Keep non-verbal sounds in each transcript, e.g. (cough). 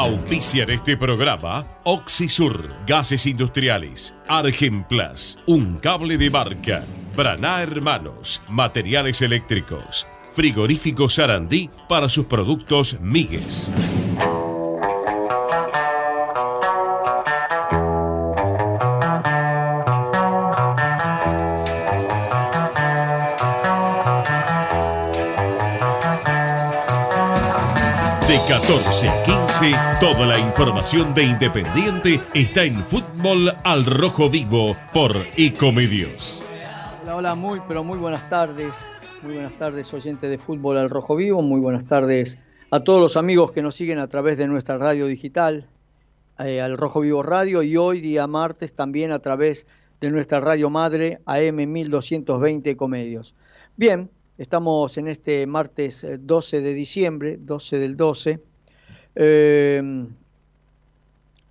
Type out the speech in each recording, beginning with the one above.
Auspician este programa Oxisur, Gases Industriales, Argenplas, Un Cable de Marca, Braná Hermanos, Materiales Eléctricos, Frigorífico Sarandí para sus productos Migues. 14 a 15, toda la información de Independiente está en Fútbol al Rojo Vivo por Ecomedios. Hola, hola, muy, pero muy buenas tardes. Muy buenas tardes, oyentes de Fútbol al Rojo Vivo. Muy buenas tardes a todos los amigos que nos siguen a través de nuestra radio digital, eh, al Rojo Vivo Radio, y hoy, día martes, también a través de nuestra radio madre, AM 1220 Ecomedios. Bien, Estamos en este martes 12 eh, de diciembre, 12 del 12. Eh,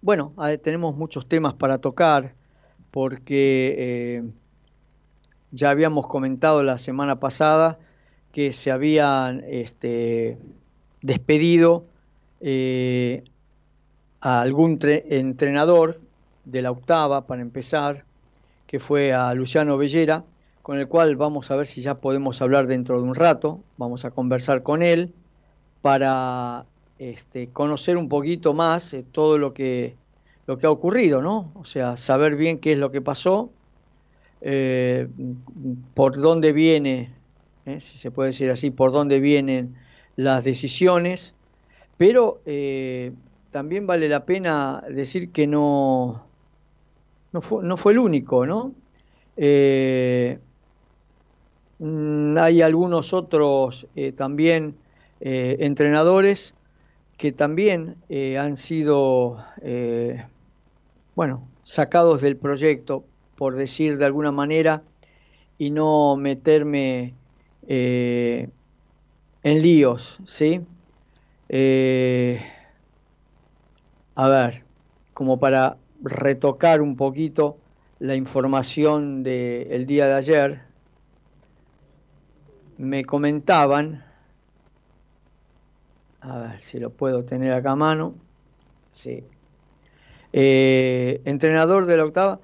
bueno, tenemos muchos temas para tocar porque eh, ya habíamos comentado la semana pasada que se habían este, despedido a algún entrenador de la octava, para empezar, que fue a Luciano Bellera, con el cual vamos a ver si ya podemos hablar dentro de un rato, vamos a conversar con él para este, conocer un poquito más eh, todo lo que, lo que ha ocurrido, ¿no? O sea, saber bien qué es lo que pasó, eh, por dónde viene, eh, si se puede decir así, por dónde vienen las decisiones, pero también vale la pena decir que no, no, fue, no fue el único, ¿no? Mm, hay algunos otros también entrenadores que también eh, han sido, bueno, sacados del proyecto, por decir de alguna manera, y no meterme en líos, ¿sí? a ver, como para retocar un poquito la información del día de ayer, me comentaban, a ver si lo puedo tener acá a mano, sí, eh, entrenador de la octava.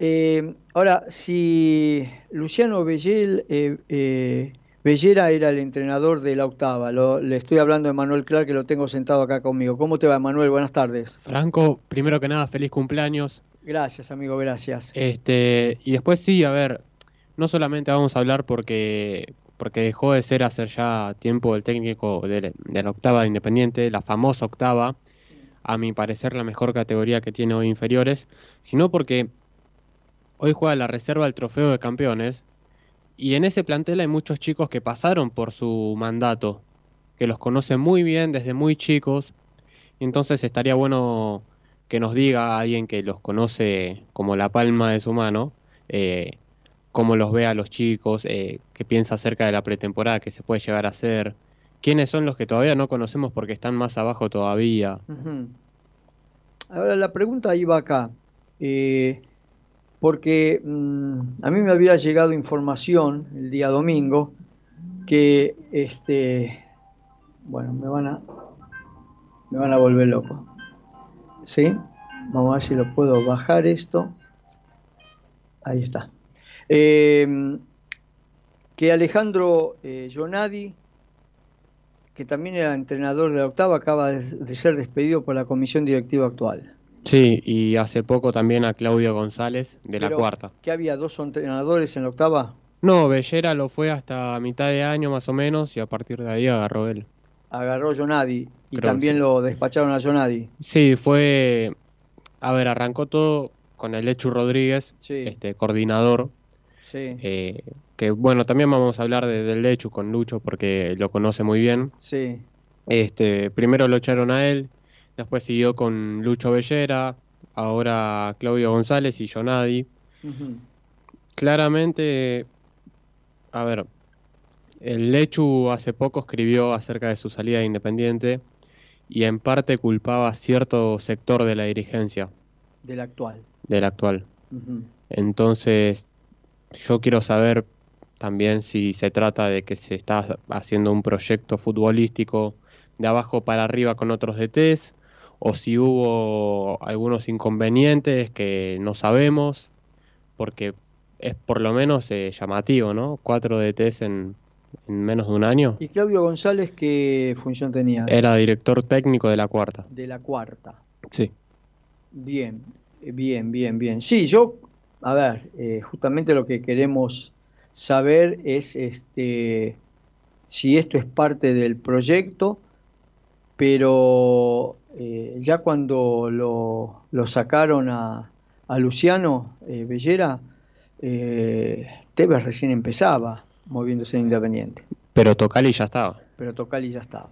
Eh, ahora, si Luciano Bellel, eh, Bellera era el entrenador de la octava, le estoy hablando de Manuel Clark, que lo tengo sentado acá conmigo. ¿Cómo te va, Manuel? Buenas tardes. Franco, primero que nada, feliz cumpleaños. Gracias, amigo, gracias. Este, y después sí, a ver, no solamente vamos a hablar porque porque dejó de ser hace ya tiempo el técnico de, la octava de Independiente, la famosa octava, a mi parecer la mejor categoría que tiene hoy inferiores, sino porque hoy juega la reserva del trofeo de campeones y en ese plantel hay muchos chicos que pasaron por su mandato, que los conocen muy bien desde muy chicos, y entonces estaría bueno que nos diga alguien que los conoce como la palma de su mano, eh, cómo los ve a los chicos, eh, qué piensa acerca de la pretemporada que se puede llegar a hacer, quiénes son los que todavía no conocemos porque están más abajo todavía. Ahora la pregunta iba acá, eh, porque mm, a mí me había llegado información el día domingo que este, bueno, me van a, me van a volver loco, ¿sí? Vamos a ver si lo puedo bajar esto. Ahí está. Eh, que Alejandro eh, que también era entrenador de la octava, acaba de, ser despedido por la comisión directiva actual. Sí, y hace poco también a Claudio González de la cuarta. ¿Que había dos entrenadores en la octava? No, Bellera lo fue hasta mitad de año más o menos y a partir de ahí agarró él. Agarró Jonadi y también lo despacharon a Jonadi. Sí, fue... A ver, arrancó todo con el Lechu Rodríguez, este coordinador Sí. Eh, que bueno, también vamos a hablar de, del Lechu con Lucho porque lo conoce muy bien. Sí. Este, primero lo echaron a él, después siguió con Lucho Bellera, ahora Claudio González y Jonadi. Claramente, a ver, el Lechu hace poco escribió acerca de su salida de Independiente y en parte culpaba a cierto sector de la dirigencia. Del actual. Del actual. Entonces, yo quiero saber también si se trata de que se está haciendo un proyecto futbolístico de abajo para arriba con otros DTs o si hubo algunos inconvenientes que no sabemos, porque es por lo menos eh, llamativo, ¿no? Cuatro DTs en, en menos de un año. ¿Y Claudio González qué función tenía? Era director técnico de la cuarta. De la cuarta. Sí. Bien, bien, bien, bien. Sí, yo, a ver, eh, justamente lo que queremos saber es este si esto es parte del proyecto, pero eh, ya cuando lo, lo sacaron a, a Luciano eh, Bellera, eh, Tevez recién empezaba moviéndose en Independiente. Pero Tocali ya estaba. Pero Tocali ya estaba.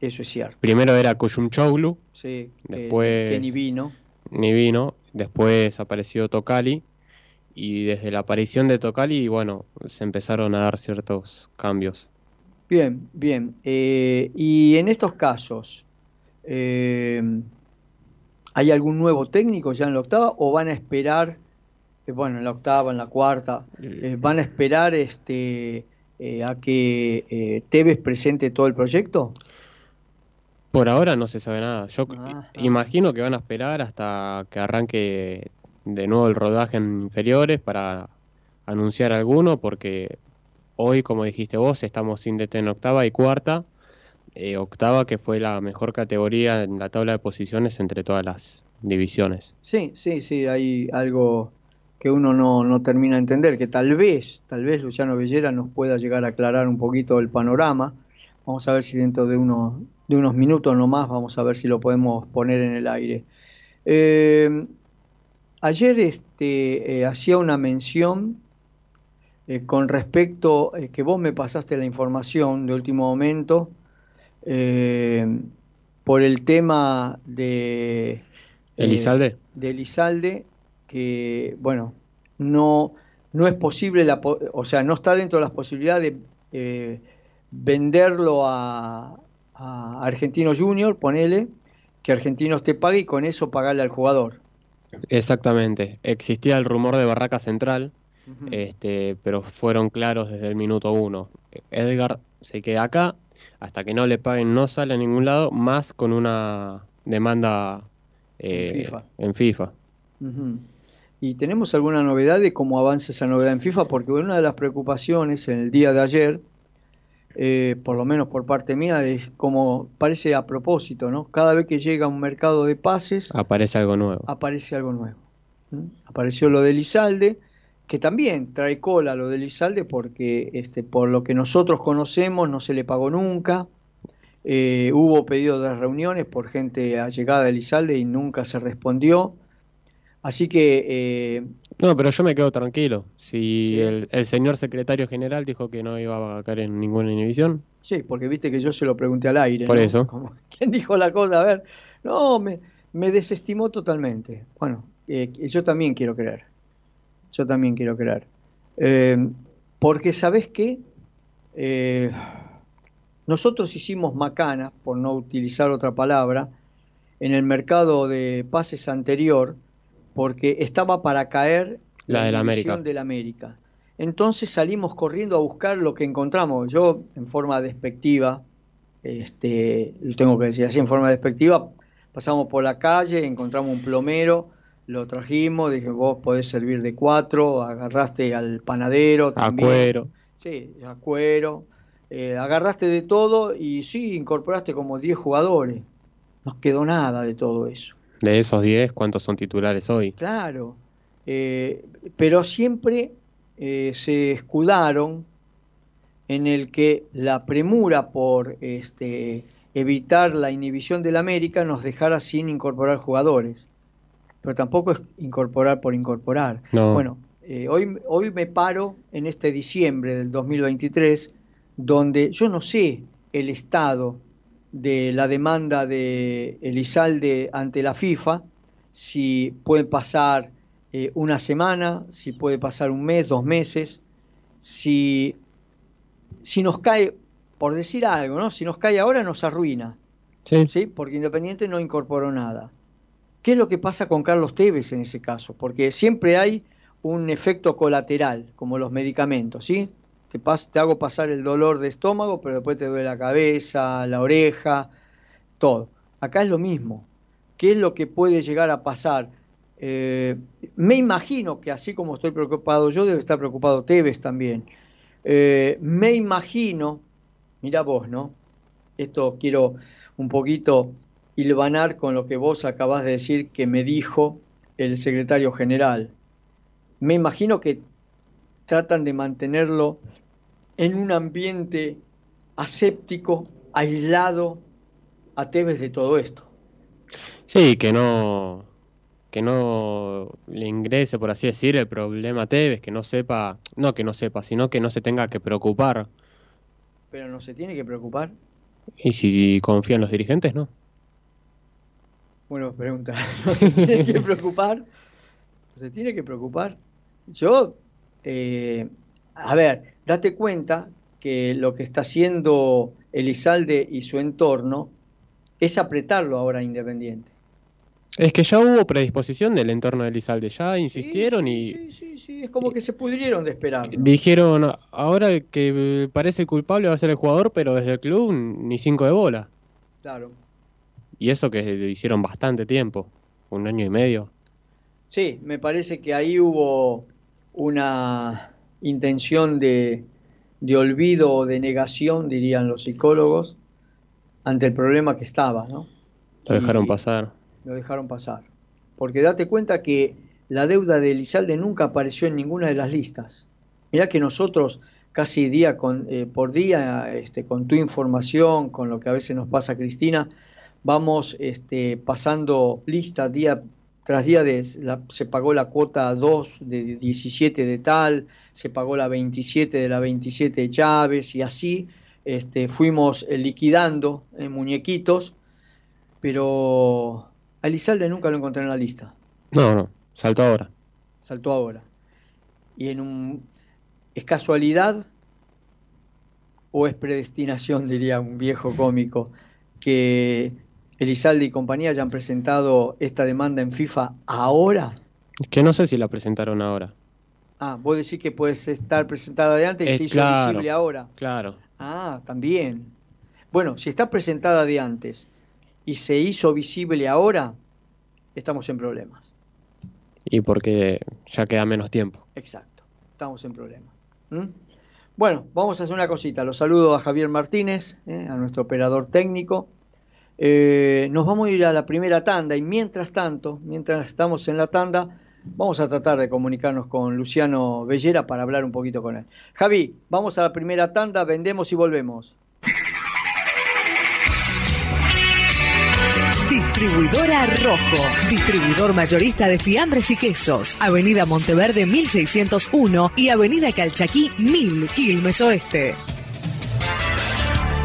Eso es cierto. Primero era Kuyumchoglu. Sí, después, que, que ni vino. Ni vino. Después apareció Tocali. Y desde la aparición de Tocali, bueno, se empezaron a dar ciertos cambios. Bien, bien. Eh, y en estos casos, eh, ¿hay algún nuevo técnico ya en la octava o van a esperar, eh, bueno, en la octava, en la cuarta, eh, van a esperar este a que Tevez presente todo el proyecto? Por ahora no se sabe nada. Yo Ah, imagino que van a esperar hasta que arranque de nuevo el rodaje en inferiores para anunciar alguno, porque hoy, como dijiste vos, estamos sin DT en octava y cuarta. Eh, octava que fue la mejor categoría en la tabla de posiciones entre todas las divisiones. Sí, sí, sí, hay algo que uno no, no termina de entender, que tal vez, tal vez Luciano Bellera nos pueda llegar a aclarar un poquito el panorama. Vamos a ver si dentro de, uno, de unos minutos nomás, vamos a ver si lo podemos poner en el aire. Eh, ayer este, eh, hacía una mención eh, con respecto, que vos me pasaste la información de último momento, por el tema de... Elizalde, de Elizalde que, bueno, no, no es posible, la, o sea, no está dentro de las posibilidades de venderlo a, a Argentino Junior, ponele, que Argentinos te pague y con eso pagarle al jugador. exactamente. Existía el rumor de Barraca Central, este, pero fueron claros desde el minuto uno. Edgar se queda acá, hasta que no le paguen no sale a ningún lado, más con una demanda eh, FIFA. en FIFA. ¿Y tenemos alguna novedad de cómo avanza esa novedad en FIFA? Porque una de las preocupaciones en el día de ayer, eh, por lo menos por parte mía, es como parece a propósito, ¿no? Cada vez que llega a un mercado de pases, Aparece algo nuevo. aparece algo nuevo. ¿Mm? Apareció lo de Lizalde, que también trae cola lo de Lizalde porque este, por lo que nosotros conocemos no se le pagó nunca. Eh, hubo pedido de reuniones por gente allegada de Lizalde y nunca se respondió. Así que eh, No, pero yo me quedo tranquilo. Si Sí. el, el señor secretario general dijo que no iba a caer en ninguna inhibición, sí, porque viste que yo se lo pregunté al aire. Por ¿no? eso. Como, (laughs) ¿Quién dijo la cosa? A ver, no, me, me desestimó totalmente. Bueno, eh, yo también quiero creer. Yo también quiero creer. Eh, porque, ¿sabes qué? Eh, nosotros hicimos macana, por no utilizar otra palabra, en el mercado de pases anterior, porque estaba para caer La del división América. del América. Entonces salimos corriendo a buscar lo que encontramos. Yo, en forma despectiva, este, lo tengo que decir así, en forma despectiva, pasamos por la calle, encontramos un plomero, lo trajimos, dije, vos podés servir de cuatro, agarraste al panadero a también. cuero. Sí, a cuero. eh, agarraste de todo y sí, incorporaste como 10 jugadores. No quedó nada de todo eso. De esos 10, ¿cuántos son titulares hoy? Claro. eh, pero siempre eh, se escudaron en el que la premura por este, evitar la inhibición del América nos dejara sin incorporar jugadores. Pero tampoco es incorporar por incorporar. No. Bueno, eh, hoy, hoy me paro en este diciembre del 2023, donde yo no sé el estado de la demanda de Elizalde ante la FIFA, si puede pasar eh, una semana, si puede pasar un mes, dos meses, si, si nos cae, por decir algo, ¿no? Si nos cae ahora nos arruina, Sí. ¿sí? Porque Independiente no incorporó nada. ¿Qué es lo que pasa con Carlos Tevez en ese caso? Porque siempre hay un efecto colateral, como los medicamentos, ¿sí? Te, hago pasar el dolor de estómago, pero después te duele la cabeza, la oreja, todo. Acá es lo mismo. qué es lo que puede llegar a pasar. Eh, me imagino que así como estoy preocupado yo, debe estar preocupado Tevez también. Eh, me imagino, mira vos, ¿no? Esto quiero un poquito hilvanar con lo que vos acabás de decir que me dijo el secretario general. Me imagino que tratan de mantenerlo en un ambiente aséptico, aislado a Tevez de todo esto. Sí, que no que no le ingrese, por así decir, el problema a Tevez, que no sepa, no que no sepa, sino que no se tenga que preocupar. Pero no se tiene que preocupar. Y si confía en los dirigentes, no. Bueno, pregunta, (laughs) ¿no se tiene que preocupar? (laughs) ¿No se tiene que preocupar? Yo, eh, a ver, date cuenta que lo que está haciendo Elizalde y su entorno es apretarlo ahora a Independiente. Es que ya hubo predisposición del entorno de Elizalde, ya insistieron y... Sí, sí, sí, es como que se pudrieron de esperar. Dijeron, ahora que parece culpable va a ser el jugador, pero desde el club ni cinco de bola. Claro. Y eso que lo hicieron bastante tiempo, un año y medio. Sí, me parece que ahí hubo una intención de, de olvido o de negación, dirían los psicólogos, ante el problema que estaba, ¿no? Lo dejaron pasar lo dejaron pasar. Porque date cuenta que la deuda de Elizalde nunca apareció en ninguna de las listas. Mirá que nosotros casi día con, eh, por día, este, con tu información, con lo que a veces nos pasa Cristina, vamos este, pasando listas día tras día, de, se pagó la cuota 2 de 17 de tal, se pagó la 27 de la 27 de Chávez y así este, fuimos eh, liquidando en muñequitos, pero a Elizalde nunca lo encontré en la lista. No, no, saltó ahora. Saltó ahora. Y en un. ¿Es casualidad o es predestinación, diría un viejo cómico, que Elizalde y compañía hayan presentado esta demanda en FIFA ahora? Que no sé si la presentaron ahora. Ah, vos decís que puede estar presentada de antes y se hizo visible ahora. Claro. Ah, también. Bueno, si está presentada de antes y se hizo visible ahora, estamos en problemas. Y porque ya queda menos tiempo. Exacto, estamos en problemas. Bueno, vamos a hacer una cosita. Los saludo a Javier Martínez, eh, a nuestro operador técnico. Eh, nos vamos a ir a la primera tanda y mientras tanto, mientras estamos en la tanda, vamos a tratar de comunicarnos con Luciano Bellera para hablar un poquito con él. Javi, vamos a la primera tanda, vendemos y volvemos. Distribuidora Rojo, distribuidor mayorista de fiambres y quesos. Avenida Monteverde 1601 y Avenida Calchaquí 1000, Quilmes Oeste.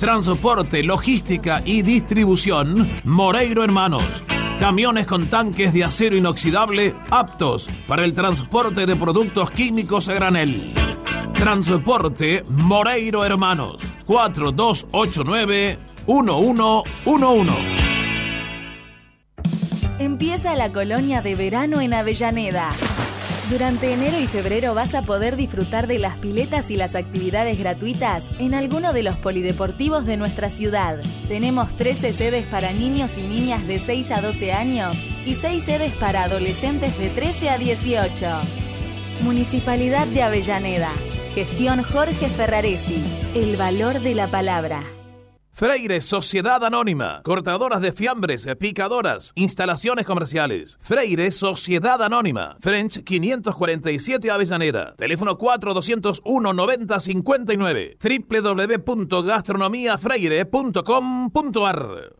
Transporte, logística y distribución, Moreiro Hermanos. Camiones con tanques de acero inoxidable aptos para el transporte de productos químicos a granel. Transporte Moreiro Hermanos 4289 1111. Empieza la colonia de verano en Avellaneda Durante enero y febrero vas a poder disfrutar de las piletas y las actividades gratuitas en alguno de los polideportivos de nuestra ciudad. Tenemos 13 sedes para niños y niñas de 6 a 12 años y 6 sedes para adolescentes de 13 a 18. Municipalidad de Avellaneda. Gestión Jorge Ferraresi. El valor de la palabra. Freire Sociedad Anónima, cortadoras de fiambres, picadoras, instalaciones comerciales. Freire Sociedad Anónima, French 547 Avellaneda, teléfono 4201 9059, www.gastronomiafreire.com.ar.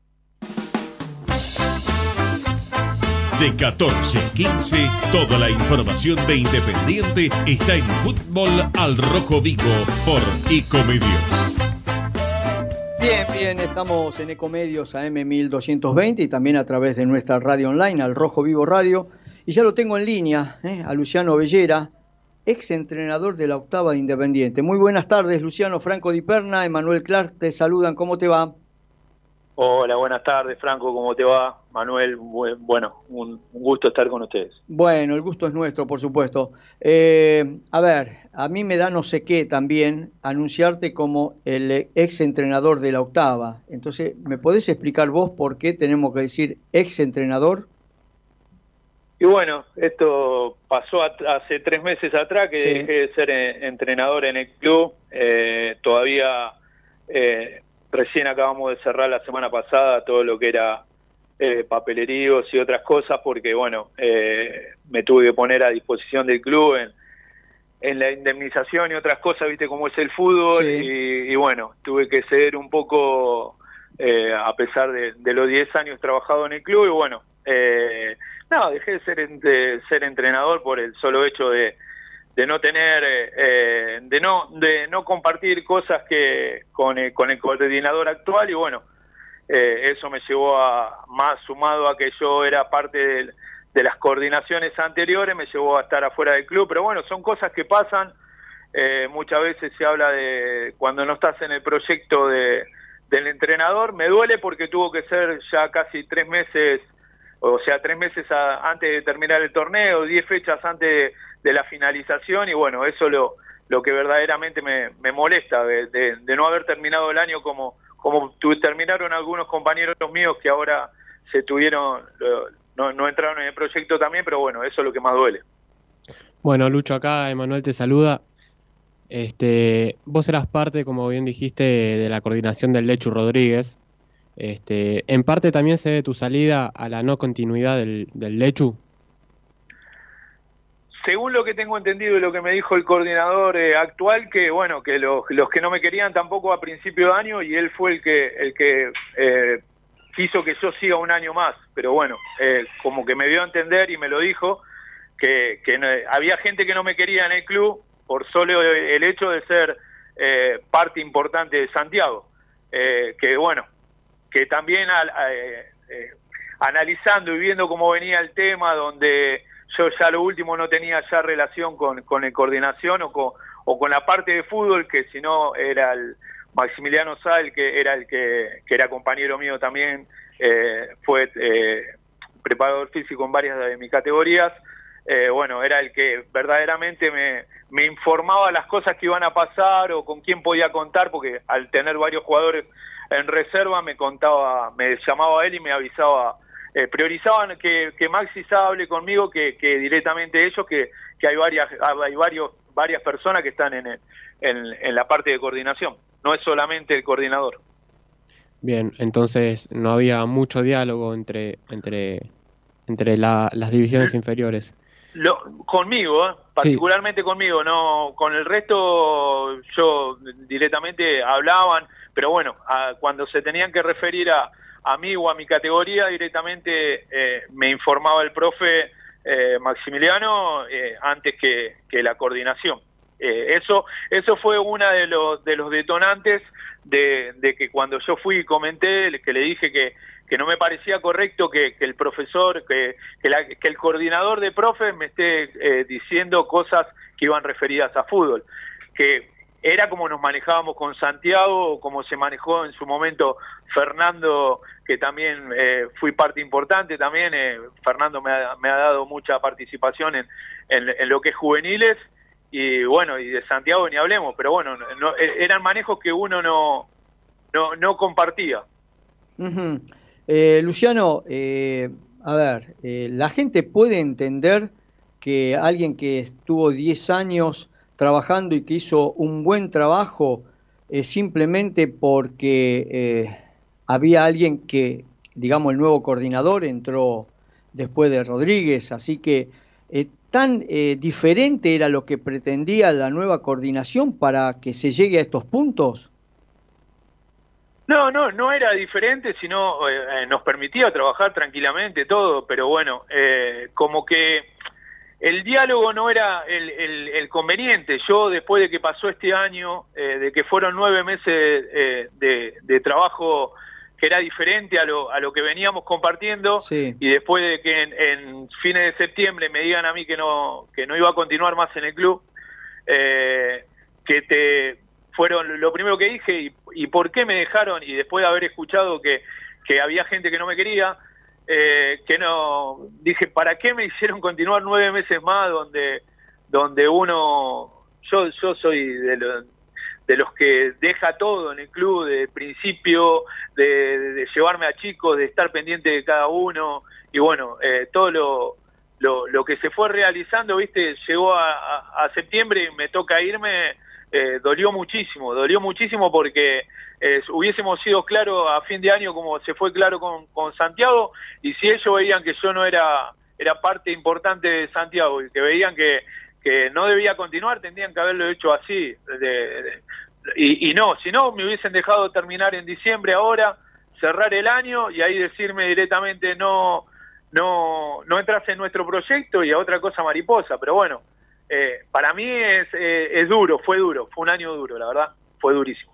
De 14 a 15, toda la información de Independiente está en Fútbol al Rojo Vivo por Ecomedios. Bien, bien, estamos en Ecomedios AM 1220 y también a través de nuestra radio online, al Rojo Vivo Radio. Y ya lo tengo en línea, ¿eh? a Luciano Bellera, ex entrenador de la octava de Independiente. Muy buenas tardes, Luciano Franco Di Perna, Emanuel Clark, te saludan, ¿cómo te va? Hola, buenas tardes, Franco, ¿cómo te va? Manuel, bueno, un, gusto estar con ustedes. Bueno, el gusto es nuestro, por supuesto. Eh, a ver, a mí me da no sé qué también anunciarte como el ex entrenador de la octava. Entonces, ¿me podés explicar vos por qué tenemos que decir ex entrenador? Y bueno, esto pasó hace tres meses atrás que dejé de ser eh, entrenador en el club. Eh, todavía Recién acabamos de cerrar la semana pasada todo lo que era eh, papeleríos y otras cosas porque, bueno, eh, me tuve que poner a disposición del club en, en la indemnización y otras cosas, viste cómo es el fútbol y, bueno, tuve que ceder un poco eh, a pesar de, los 10 años trabajado en el club y bueno, eh, no, dejé de ser, de ser entrenador por el solo hecho de de no tener, eh, eh, de no de no compartir cosas que con el, con el coordinador actual y bueno, eh, eso me llevó a, más sumado a que yo era parte de, de, las coordinaciones anteriores, me llevó a estar afuera del club, pero bueno, son cosas que pasan, muchas veces se habla de cuando no estás en el proyecto de, del entrenador, me duele porque tuvo que ser ya casi tres meses, o sea, tres meses antes de terminar el torneo, diez fechas antes de la finalización y bueno, eso lo, lo que verdaderamente me, me molesta, de, de, no haber terminado el año como, como terminaron algunos compañeros míos que ahora se tuvieron, no, no entraron en el proyecto también, pero bueno, eso es lo que más duele. Bueno, Lucho, acá Emanuel te saluda. Este, vos eras parte, como bien dijiste, de la coordinación del Lechu Rodríguez. Este, en parte también se ve tu salida a la no continuidad del Lechu según lo que tengo entendido y lo que me dijo el coordinador eh, actual, que bueno, que los, los, que no me querían tampoco a principio de año y él fue el que el que eh, quiso que yo siga un año más, pero bueno, eh, como que me dio a entender y me lo dijo que, que había gente que no me quería en el club por solo el hecho de ser parte importante de Santiago, que bueno, que también analizando y viendo cómo venía el tema, donde yo ya lo último no tenía ya relación con, con el coordinación o con, o con la parte de fútbol, que si no era el Maximiliano Sal, que era el que, que era compañero mío también, eh, fue eh, preparador físico en varias de mis categorías. Eh, bueno, era el que verdaderamente me, me informaba las cosas que iban a pasar o con quién podía contar, porque al tener varios jugadores en reserva me contaba, me llamaba él y me avisaba eh, priorizaban que, que Maxi hable conmigo que, directamente ellos, que, que hay varias hay varios varias personas que están en, en, la parte de coordinación, no es solamente el coordinador. Bien, entonces no había mucho diálogo entre entre entre las divisiones inferiores. Lo, conmigo, ¿eh? particularmente conmigo, no con el resto yo directamente hablaban, pero bueno, cuando se tenían que referir a, a mí o a mi categoría directamente eh, me informaba el profe eh, Maximiliano eh, antes que, que, la coordinación. eso, eso fue uno de los, de los detonantes de, de, que cuando yo fui y comenté, que le dije que, que no me parecía correcto que, el profesor, que, que, el coordinador de profes me esté eh, diciendo cosas que iban referidas a fútbol, que era como nos manejábamos con Santiago, como se manejó en su momento Fernando, que también eh, fui parte importante también, eh, Fernando me ha, me ha, dado mucha participación en, en, lo que es juveniles, y bueno, y de Santiago ni hablemos, pero bueno, no, e, eran manejos que uno no, no, no compartía. Eh, Luciano, a ver, la gente puede entender que alguien que estuvo 10 años trabajando y que hizo un buen trabajo eh, simplemente porque eh, había alguien que, digamos, el nuevo coordinador entró después de Rodríguez, así que eh, tan diferente era lo que pretendía la nueva coordinación para que se llegue a estos puntos. No, no, no era diferente, sino nos permitía trabajar tranquilamente todo, pero bueno, como que el diálogo no era el, conveniente. Yo, después de que pasó este año, eh, de que fueron nueve meses eh, de, trabajo que era diferente a lo, a lo que veníamos compartiendo, y después de que en, fines de septiembre me digan a mí que no, que no iba a continuar más en el club, eh, que te fueron lo primero que dije y, y por qué me dejaron, y después de haber escuchado que, que había gente que no me quería, eh, que no dije para qué me hicieron continuar nueve meses más donde donde uno yo yo soy de, de los que deja todo en el club de principio de, llevarme a chicos de estar pendiente de cada uno y bueno eh, todo lo, lo, lo que se fue realizando viste llegó a, a septiembre y me toca irme eh, dolió muchísimo, dolió muchísimo porque eh, hubiésemos sido claros a fin de año como se fue claro con, con, Santiago y si ellos veían que yo no era, era parte importante de Santiago y que veían que, que no debía continuar, tendrían que haberlo hecho así. y, y no, si no, me hubiesen dejado terminar en diciembre ahora, cerrar el año y ahí decirme directamente no, no, no entras en nuestro proyecto y a otra cosa mariposa, pero bueno, eh, para mí es, eh, es duro, fue duro, fue un año duro, la verdad, fue durísimo.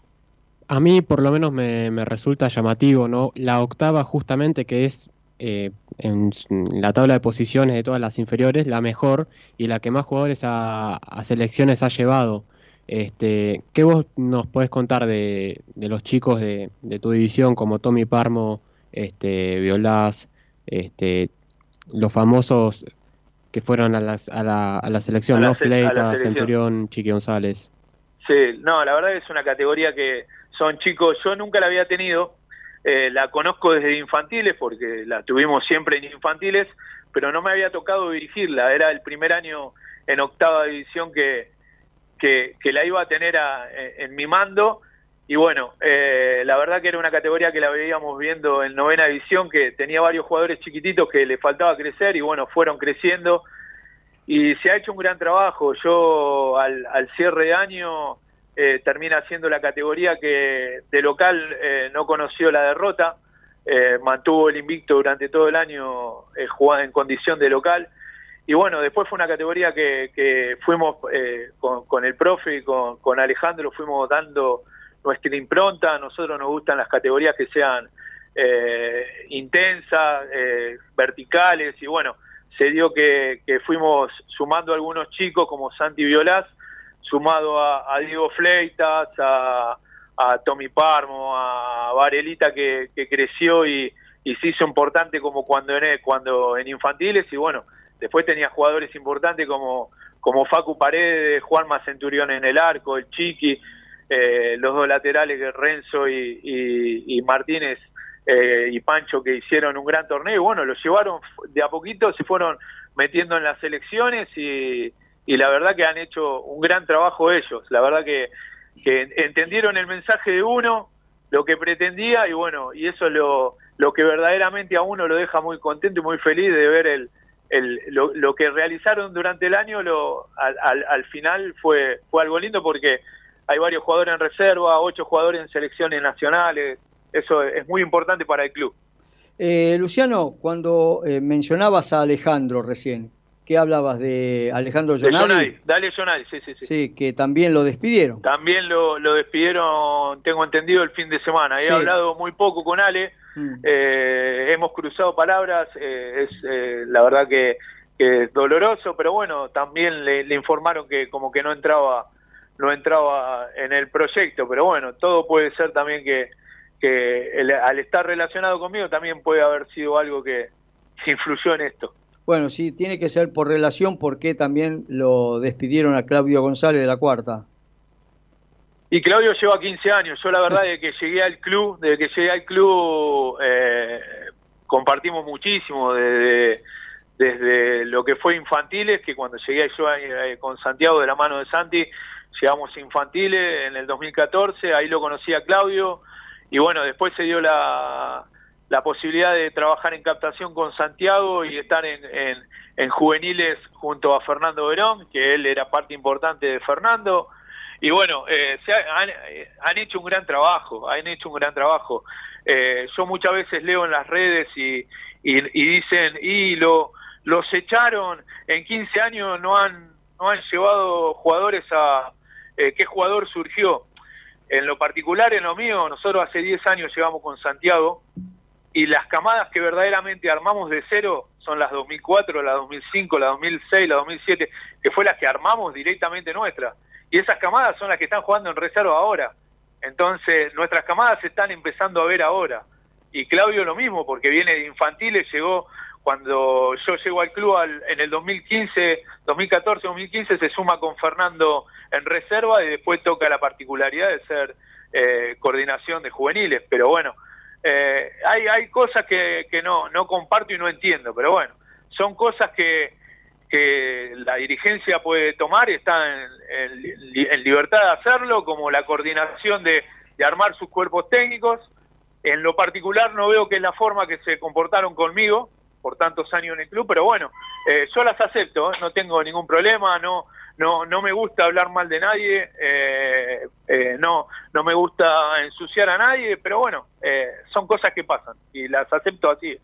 A mí por lo menos me, resulta llamativo, ¿no? La octava justamente que es eh, en la tabla de posiciones de todas las inferiores, la mejor y la que más jugadores a, selecciones ha llevado. Este, ¿Qué vos nos podés contar de, los chicos de, de, tu división como Tommy Parmo, este, Violás, este, los famosos que fueron a, las, a, la, a la selección, ¿no? Fleita, Centurión, Chiqui González. Sí, no, la verdad es una categoría que son chicos, yo nunca la había tenido, eh, la conozco desde infantiles porque la tuvimos siempre en infantiles, pero no me había tocado dirigirla, era el primer año en octava división que, que, la iba a tener en, mi mando y bueno, eh, la verdad que era una categoría que la veíamos viendo en novena división, que tenía varios jugadores chiquititos que le faltaba crecer y bueno, fueron creciendo y se ha hecho un gran trabajo. Yo al, cierre de año eh, termina siendo la categoría que de local eh, no conoció la derrota, eh, mantuvo el invicto durante todo el año jugando en condición de local. Y bueno, después fue una categoría que, que fuimos con, con, el profe y con, con Alejandro, fuimos dando nuestra impronta, a nosotros nos gustan las categorías que sean eh, intensas, eh, verticales, y bueno, se dio que, fuimos sumando a algunos chicos como Santi Violás, sumado a, Diego Fleitas, a, Tommy Parmo, a Varelita que, creció y, se hizo importante como cuando en, cuando en infantiles, y bueno, después tenía jugadores importantes como, como Facu Paredes, Juanma Centurión en el arco, el Chiqui, eh, los dos laterales, Renzo y, Martínez eh, y Pancho, que hicieron un gran torneo, y bueno, los llevaron de a poquito, se fueron metiendo en las elecciones y, la verdad que han hecho un gran trabajo ellos, la verdad que, entendieron el mensaje de uno, lo que pretendía y bueno, y eso es lo, lo que verdaderamente a uno lo deja muy contento y muy feliz de ver el, el, lo, que realizaron durante el año lo, al, al, final fue, fue algo lindo porque hay varios jugadores en reserva, ocho jugadores en selecciones nacionales, eso es muy importante para el club. Eh, Luciano, cuando eh, mencionabas a Alejandro recién, ¿qué hablabas de Alejandro Jonadi? Dale Jonadi, sí, sí, sí. Sí, que también lo despidieron. También lo, despidieron, tengo entendido, el fin de semana. He hablado muy poco con Ale, mm. eh, hemos cruzado palabras, eh, es la verdad que, es doloroso, pero bueno, también le, informaron que como que no entraba no entraba en el proyecto, pero bueno, todo puede ser también que, que al estar relacionado conmigo también puede haber sido algo que, que influyó en esto. Bueno, sí, tiene que ser por relación porque también lo despidieron a Claudio González de la cuarta. Y Claudio lleva 15 años. Yo la verdad de que llegué al club, desde que llegué al club eh, compartimos muchísimo desde, desde lo que fue infantiles, que cuando llegué yo eh, con Santiago de la mano de Santi, llegamos infantiles en el 2014, ahí lo conocí a Claudio y bueno, después se dio la, la posibilidad de trabajar en captación con Santiago y estar en, en, juveniles junto a Fernando Verón, que él era parte importante de Fernando. Y bueno, eh, se eh, han, hecho un gran trabajo, han hecho un gran trabajo. Eh, yo muchas veces leo en las redes y, y, dicen, y lo, los echaron, en 15 años no han, no han llevado jugadores a... ¿Qué jugador surgió? En lo particular, en lo mío, nosotros hace 10 años llegamos con Santiago, y las camadas que verdaderamente armamos de cero son las 2004, la 2005, la 2006, la 2007, que fue las que armamos directamente nuestras. Y esas camadas son las que están jugando en reserva ahora. Entonces, nuestras camadas se están empezando a ver ahora. Y Claudio lo mismo, porque viene de infantiles, llegó cuando yo llego al club en el 2015, 2014, 2015, se suma con Fernando en reserva y después toca la particularidad de ser eh, coordinación de juveniles. Pero bueno, eh, hay, hay cosas que, que no, no comparto y no entiendo, pero bueno, son cosas que, que la dirigencia puede tomar y está en, en, libertad de hacerlo, como la coordinación de, armar sus cuerpos técnicos. En lo particular no veo que es la forma que se comportaron conmigo por tantos años en el club, pero bueno, eh, yo las acepto, ¿eh? no tengo ningún problema, no, no, no me gusta hablar mal de nadie, eh, eh, no, no me gusta ensuciar a nadie, pero bueno, eh, son cosas que pasan y las acepto así.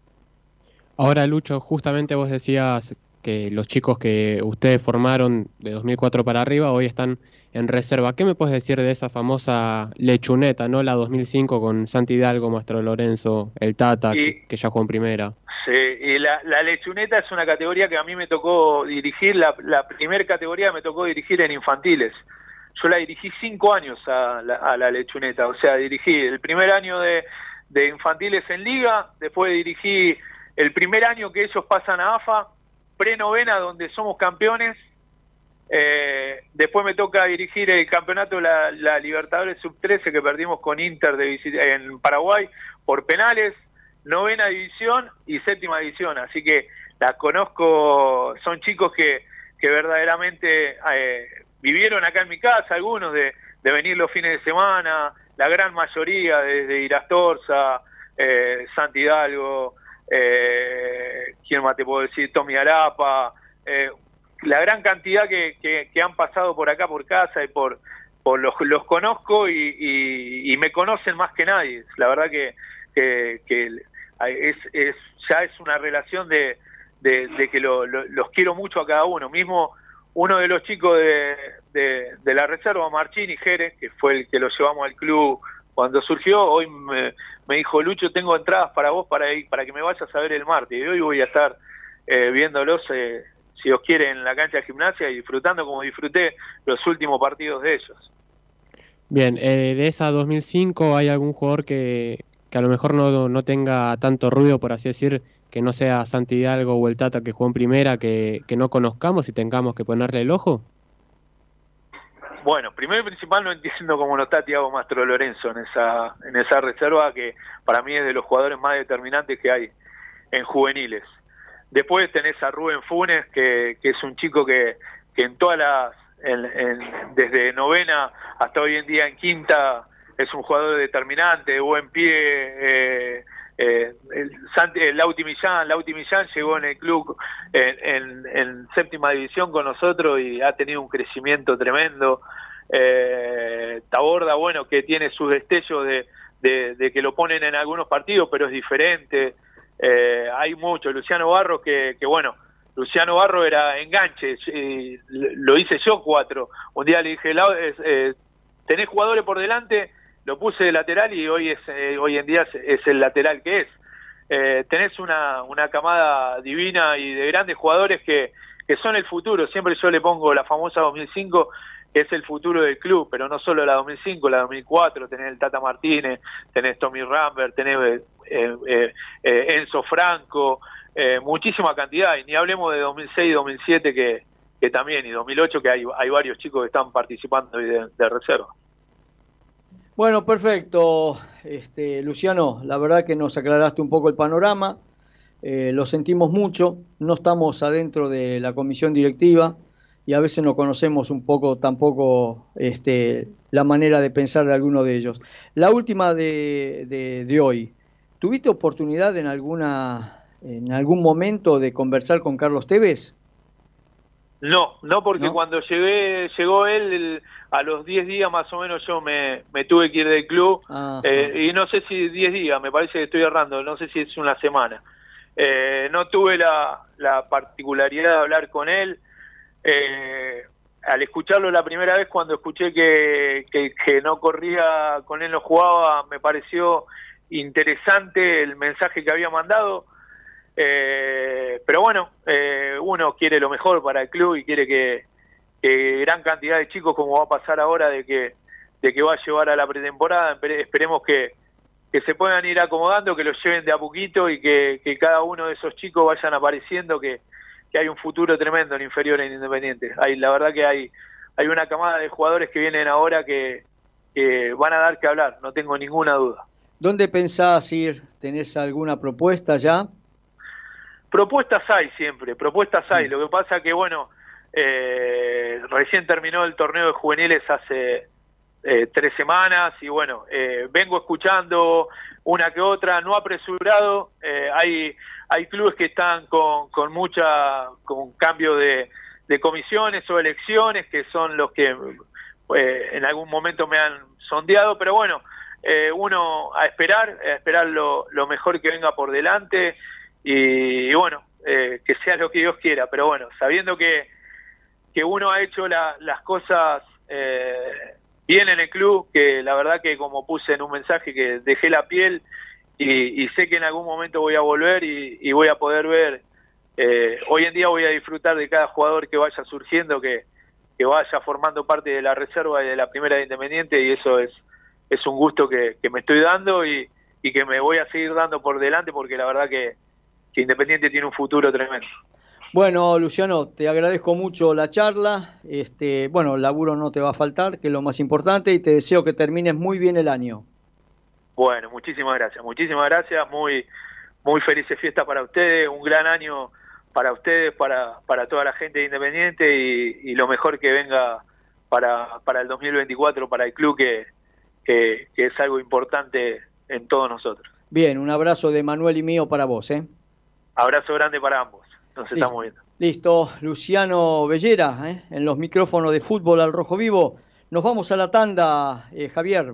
Ahora, Lucho, justamente vos decías que los chicos que ustedes formaron de 2004 para arriba hoy están en reserva. ¿Qué me puedes decir de esa famosa lechuneta, no la 2005 con Santi Hidalgo, Maestro Lorenzo, el Tata, que, ya jugó en primera? Sí, y la, lechuneta es una categoría que a mí me tocó dirigir, la, la primera categoría me tocó dirigir en infantiles. Yo la dirigí cinco años a la, lechuneta, o sea, dirigí el primer año de, de infantiles en liga, después dirigí el primer año que ellos pasan a AFA, pre-novena donde somos campeones, eh, después me toca dirigir el campeonato la, la Libertadores Sub-13 que perdimos con Inter de en Paraguay por penales, novena división y séptima división. Así que la conozco, son chicos que, que verdaderamente eh, vivieron acá en mi casa, algunos de, venir los fines de semana, la gran mayoría desde Irastorza, eh, Santi Hidalgo, eh, ¿quién más te puedo decir? Tommy Arapa, eh, la gran cantidad que, que, han pasado por acá por casa y por, por los, los conozco y, y, me conocen más que nadie. La verdad que, que, es, es, ya es una relación de, de, que lo, los quiero mucho a cada uno. Mismo uno de los chicos de, de, la reserva, Marchini Jerez, que fue el que lo llevamos al club cuando surgió, hoy me, me dijo, Lucho, tengo entradas para vos para, ir, para que me vayas a ver el martes. Y hoy voy a estar eh, viéndolos eh, si os quiere, en la cancha de gimnasia y disfrutando como disfruté los últimos partidos de ellos. Bien, eh, de esa 2005, ¿hay algún jugador que, que a lo mejor no, no, tenga tanto ruido, por así decir, que no sea Santi Hidalgo o el Tata que jugó en primera, que, que no conozcamos y tengamos que ponerle el ojo? Bueno, primero y principal no entiendo cómo no está Tiago Mastro Lorenzo en esa, en esa reserva que para mí es de los jugadores más determinantes que hay en juveniles. Después tenés a Rubén Funes, que, es un chico que, que en todas las, desde novena hasta hoy en día en quinta, es un jugador determinante, de buen pie. Eh, eh, el, el Lauti Millán, Lauti Millán llegó en el club en, en, séptima división con nosotros y ha tenido un crecimiento tremendo. Eh, Taborda, bueno, que tiene sus destellos de, de, de, que lo ponen en algunos partidos, pero es diferente. Eh, hay mucho. Luciano Barro, que, que bueno, Luciano Barro era enganche, lo hice yo cuatro. Un día le dije, eh, tenés jugadores por delante, lo puse de lateral y hoy es eh, hoy en día es, el lateral que es. Eh, tenés una, una camada divina y de grandes jugadores que, que son el futuro. Siempre yo le pongo la famosa 2005 que es el futuro del club, pero no solo la 2005, la 2004, tenés el Tata Martínez, tenés Tommy Rambert, tenés eh, Enzo Franco, muchísima cantidad, y ni hablemos de 2006 y 2007 que, que también, y 2008 que hay, hay varios chicos que están participando de, de reserva. Bueno, perfecto, este, Luciano, la verdad que nos aclaraste un poco el panorama, eh, lo sentimos mucho, no estamos adentro de la comisión directiva y a veces no conocemos un poco tampoco este, la manera de pensar de alguno de ellos. La última de, de, hoy, ¿tuviste oportunidad en, alguna, en algún momento de conversar con Carlos Tevez? No, no porque cuando llegué, llegó él, a los 10 días más o menos yo me, me tuve que ir del club, eh, y no sé si 10 días, me parece que estoy errando, no sé si es una semana. Eh, no tuve la, la, particularidad de hablar con él. Eh, al escucharlo la primera vez, cuando escuché que, que, que no corría, con él no jugaba, me pareció interesante el mensaje que había mandado. Eh, pero bueno, eh, uno quiere lo mejor para el club y quiere que, gran cantidad de chicos, como va a pasar ahora, de que, de que va a llevar a la pretemporada, esperemos que, que se puedan ir acomodando, que los lleven de a poquito y que, cada uno de esos chicos vayan apareciendo, que, que hay un futuro tremendo en inferior en Independiente. Hay, la verdad que hay, hay una camada de jugadores que vienen ahora que, que van a dar que hablar, no tengo ninguna duda. ¿Dónde pensás ir? ¿Tenés alguna propuesta ya? Propuestas hay siempre, propuestas hay. Lo que pasa que, bueno, eh, recién terminó el torneo de juveniles hace eh, tres semanas y, bueno, eh, vengo escuchando una que otra, no apresurado. hay, hay clubes que están con, con mucha, con cambio de, de comisiones o elecciones, que son los que en algún momento me han sondeado, pero bueno, uno a esperar, a esperar lo, lo mejor que venga por delante y, bueno, eh, que sea lo que Dios quiera, pero bueno, sabiendo que, que uno ha hecho las cosas eh, bien en el club, que la verdad que como puse en un mensaje que dejé la piel y, sé que en algún momento voy a volver y, voy a poder ver, eh, hoy en día voy a disfrutar de cada jugador que vaya surgiendo, que, que vaya formando parte de la reserva y de la primera de Independiente y eso es, es un gusto que, que me estoy dando y, que me voy a seguir dando por delante porque la verdad que Independiente tiene un futuro tremendo. Bueno, Luciano, te agradezco mucho la charla. Este, bueno, laburo no te va a faltar, que es lo más importante, y te deseo que termines muy bien el año. Bueno, muchísimas gracias, muchísimas gracias, muy, muy felices fiestas para ustedes, un gran año para ustedes, para, para toda la gente de Independiente y, lo mejor que venga para, para el 2024, para el club, que, que, que es algo importante en todos nosotros. Bien, un abrazo de Manuel y mío para vos, ¿eh? Abrazo grande para ambos. Nos estamos viendo. Listo, Luciano Bellera, ¿eh? en los micrófonos de fútbol al rojo vivo. Nos vamos a la tanda, eh, Javier.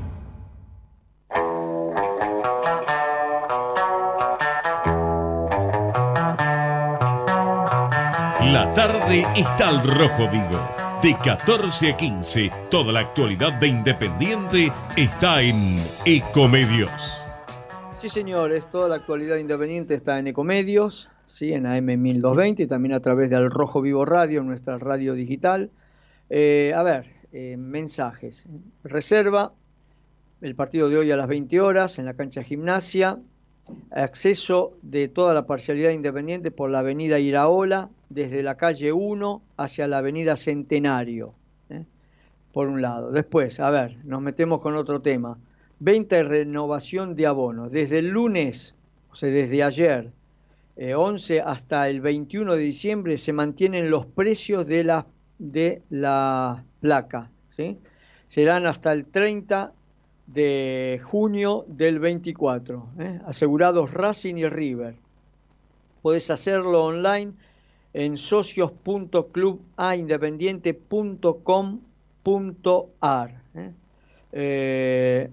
La tarde está el Rojo Vivo. De 14 a 15, toda la actualidad de Independiente está en Ecomedios. Sí, señores, toda la actualidad independiente está en Ecomedios, ¿sí? en AM1220 y también a través de Al Rojo Vivo Radio, nuestra radio digital. Eh, a ver, eh, mensajes. Reserva el partido de hoy a las 20 horas en la cancha gimnasia. Acceso de toda la parcialidad independiente por la avenida Iraola, desde la calle 1 hacia la avenida Centenario. ¿eh? Por un lado. Después, a ver, nos metemos con otro tema. Venta y renovación de abonos. Desde el lunes, o sea, desde ayer, 11 eh, hasta el 21 de diciembre, se mantienen los precios de la, de la placa. ¿sí? Serán hasta el 30 de junio del 24. ¿eh? Asegurados Racing y River. Puedes hacerlo online en socios.clubaindependiente.com.ar. ¿eh? Eh,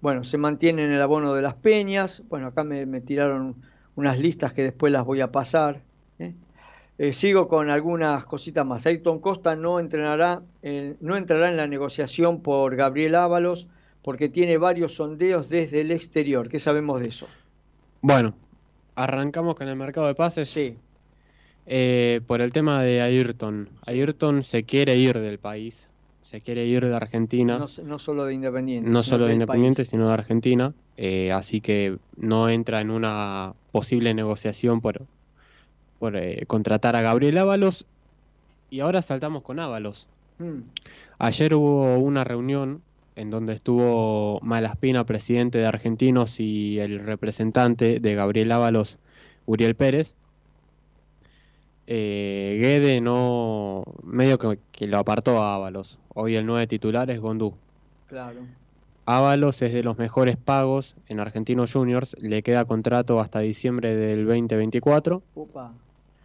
bueno, se mantiene en el abono de las peñas. Bueno, acá me, me tiraron unas listas que después las voy a pasar. ¿eh? Eh, sigo con algunas cositas más. Ayrton Costa no entrenará, no entrará en la negociación por Gabriel Ábalos porque tiene varios sondeos desde el exterior. ¿Qué sabemos de eso? Bueno, arrancamos con el mercado de pases. Sí. Eh, por el tema de Ayrton. Ayrton se quiere ir del país, se quiere ir de Argentina. No, solo de Independiente. No solo de Independiente, sino de Argentina. Eh, así que no entra en una posible negociación por, por eh, contratar a Gabriel Ábalos. Y ahora saltamos con Ábalos. Mm. Ayer hubo una reunión en donde estuvo Malaspina, presidente de Argentinos, y el representante de Gabriel Ábalos, Uriel Pérez. Eh, Guede no, medio que, lo apartó a Ábalos. Hoy el nueve titular es Gondú. Claro. Ábalos es de los mejores pagos en Argentinos Juniors, le queda contrato hasta diciembre del 2024. Opa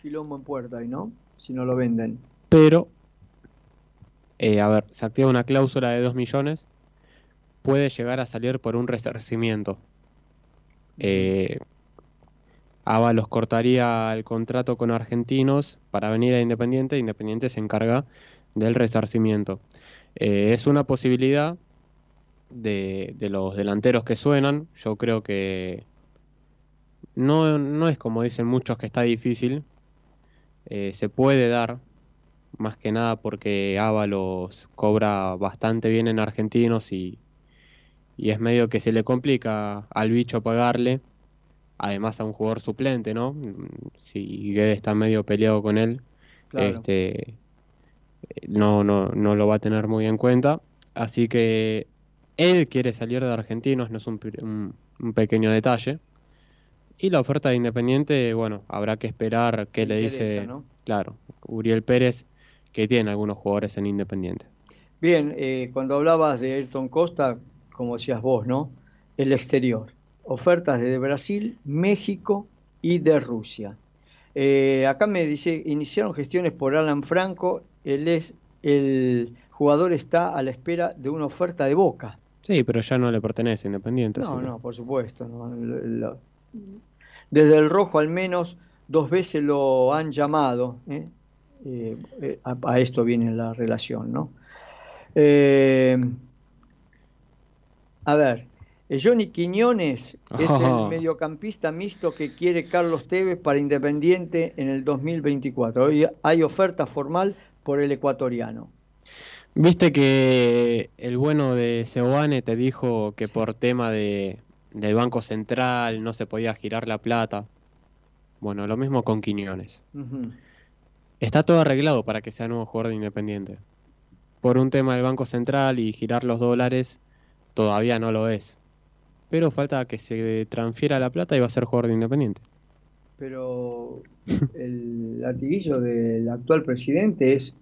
quilombo en puerta y no, si no lo venden. Pero, eh, a ver, se activa una cláusula de 2 millones, puede llegar a salir por un resarcimiento. Eh, Ábalos cortaría el contrato con Argentinos para venir a Independiente, Independiente se encarga del resarcimiento. Eh, es una posibilidad de, los delanteros que suenan, yo creo que no, no es como dicen muchos que está difícil, eh, se puede dar, más que nada porque Ábalos cobra bastante bien en argentinos y, y es medio que se le complica al bicho pagarle, además a un jugador suplente, ¿no? Si Guede está medio peleado con él, este no, no, no lo va a tener muy en cuenta. Así que él quiere salir de argentinos, no es un, un pequeño detalle. Y la oferta de Independiente, bueno, habrá que esperar qué le dice, claro, Uriel Pérez, que tiene algunos jugadores en Independiente. Bien, eh, cuando hablabas de Ayrton Costa, como decías vos, ¿no? El exterior. Ofertas de Brasil, México y de Rusia. Eh, acá me dice, iniciaron gestiones por Alan Franco, él es, el jugador está a la espera de una oferta de Boca. Sí, pero ya no le pertenece Independiente. No, no, por supuesto. No, desde el rojo al menos dos veces lo han llamado. ¿eh? Eh, eh, a, esto viene la relación, ¿no? a ver, Johnny Quiñones es el mediocampista mixto que quiere Carlos Tevez para Independiente en el 2024. Hoy hay oferta formal por el ecuatoriano. Viste que el bueno de Seoane te dijo que por tema de, del Banco Central, no se podía girar la plata. Bueno, lo mismo con Quiñones. Está todo arreglado para que sea nuevo jugador de Independiente. Por un tema del Banco Central y girar los dólares, todavía no lo es. Pero falta que se transfiera la plata y va a ser jugador de Independiente. Pero (laughs) el latiguillo del actual presidente es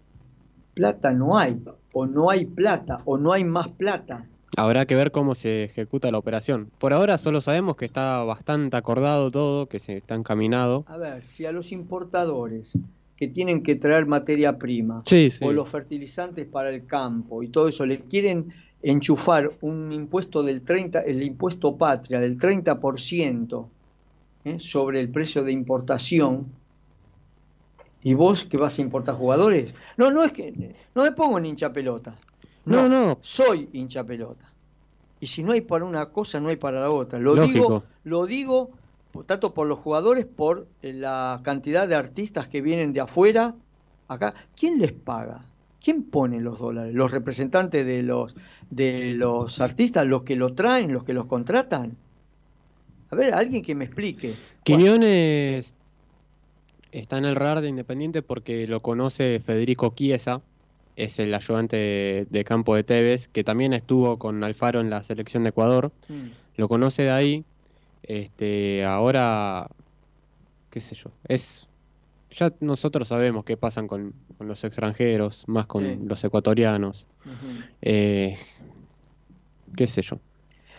plata no hay, o no hay plata, o no hay más plata. Habrá que ver cómo se ejecuta la operación. Por ahora solo sabemos que está bastante acordado todo, que se está encaminado. A ver, si a los importadores que tienen que traer materia prima o los fertilizantes para el campo y todo eso le quieren enchufar un impuesto del 30, el impuesto patria del 30% ¿eh? sobre el precio de importación, ¿Y vos que vas a importar jugadores? No, no es que no me pongo en hincha pelota. No, no, soy hincha pelota. Y si no hay para una cosa, no hay para la otra. Lo digo, lo digo tanto por los jugadores, por eh, la cantidad de artistas que vienen de afuera acá. ¿Quién les paga? ¿Quién pone los dólares? ¿Los representantes de los de los artistas, los que lo traen, los que los contratan? A ver, alguien que me explique. Quiñones está en el radar de Independiente porque lo conoce Federico Chiesa, es el ayudante de, campo de Tevez, que también estuvo con Alfaro en la selección de Ecuador. Mm. Lo conoce de ahí. Este, ahora, qué sé yo, es ya nosotros sabemos qué pasan con, los extranjeros, más con los ecuatorianos. Eh, qué sé yo.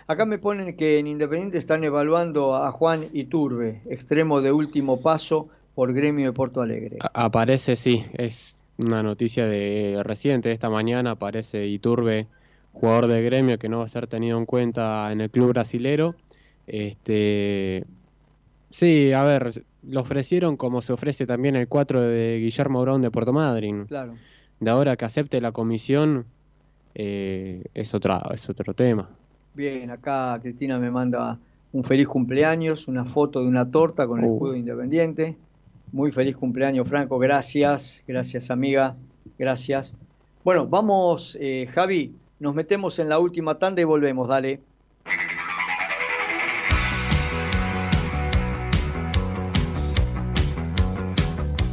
Acá me ponen que en Independiente están evaluando a Juan Iturbe, extremo de último paso por Gremio de Porto Alegre. aparece, sí, es una noticia de reciente, esta mañana aparece Iturbe, jugador de Gremio que no va a ser tenido en cuenta en el club brasilero. Este, sí, a ver, lo ofrecieron como se ofrece también el 4 de Guillermo Brown de Puerto Madryn. Claro. De ahora que acepte la comisión eh, es, otra, es otro tema. Bien, acá Cristina me manda un feliz cumpleaños, una foto de una torta con el uh. escudo independiente. Muy feliz cumpleaños, Franco. Gracias, gracias, amiga. Gracias. Bueno, vamos, eh, Javi. Nos metemos en la última tanda y volvemos. Dale.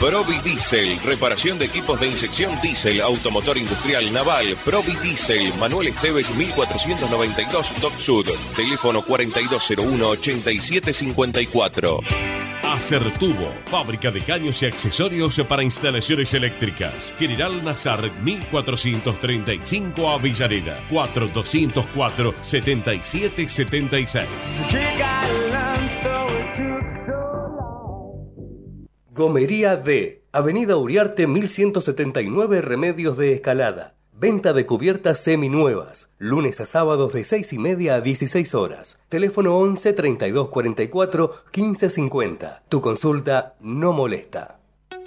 Provi Diesel, reparación de equipos de inyección diésel, automotor industrial naval, Provi Diesel, Manuel Esteves 1492 Doc Sud, teléfono 4201-8754. Acertubo, fábrica de caños y accesorios para instalaciones eléctricas. General Nazar 1435 Avellaneda, 4204 Gomería D, Avenida Uriarte 1179 Remedios de Escalada. Venta de cubiertas seminuevas. Lunes a sábados de 6 y media a 16 horas. Teléfono 11 32 44 15 50. Tu consulta no molesta.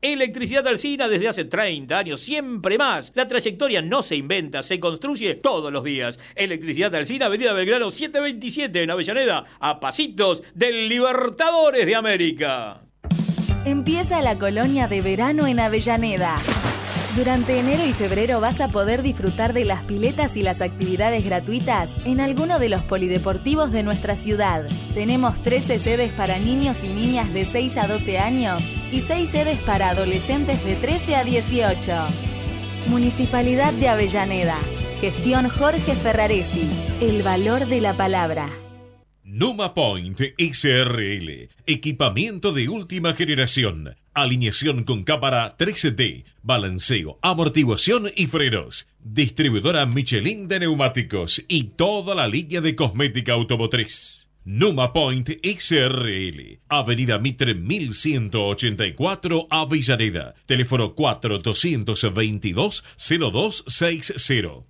Electricidad Alcina desde hace 30 años, siempre más. La trayectoria no se inventa, se construye todos los días. Electricidad Alcina, Avenida Belgrano 727 en Avellaneda, a pasitos del Libertadores de América. Empieza la colonia de verano en Avellaneda. Durante enero y febrero vas a poder disfrutar de las piletas y las actividades gratuitas en alguno de los polideportivos de nuestra ciudad. Tenemos 13 sedes para niños y niñas de 6 a 12 años y 6 sedes para adolescentes de 13 a 18. Municipalidad de Avellaneda. Gestión Jorge Ferraresi. El valor de la palabra. Numa Point SRL. Equipamiento de última generación. Alineación con cámara 3D. Balanceo, amortiguación y frenos. Distribuidora Michelin de neumáticos y toda la línea de cosmética automotriz. Numa Point SRL. Avenida Mitre 1184 Avellaneda. Teléfono 4222 0260.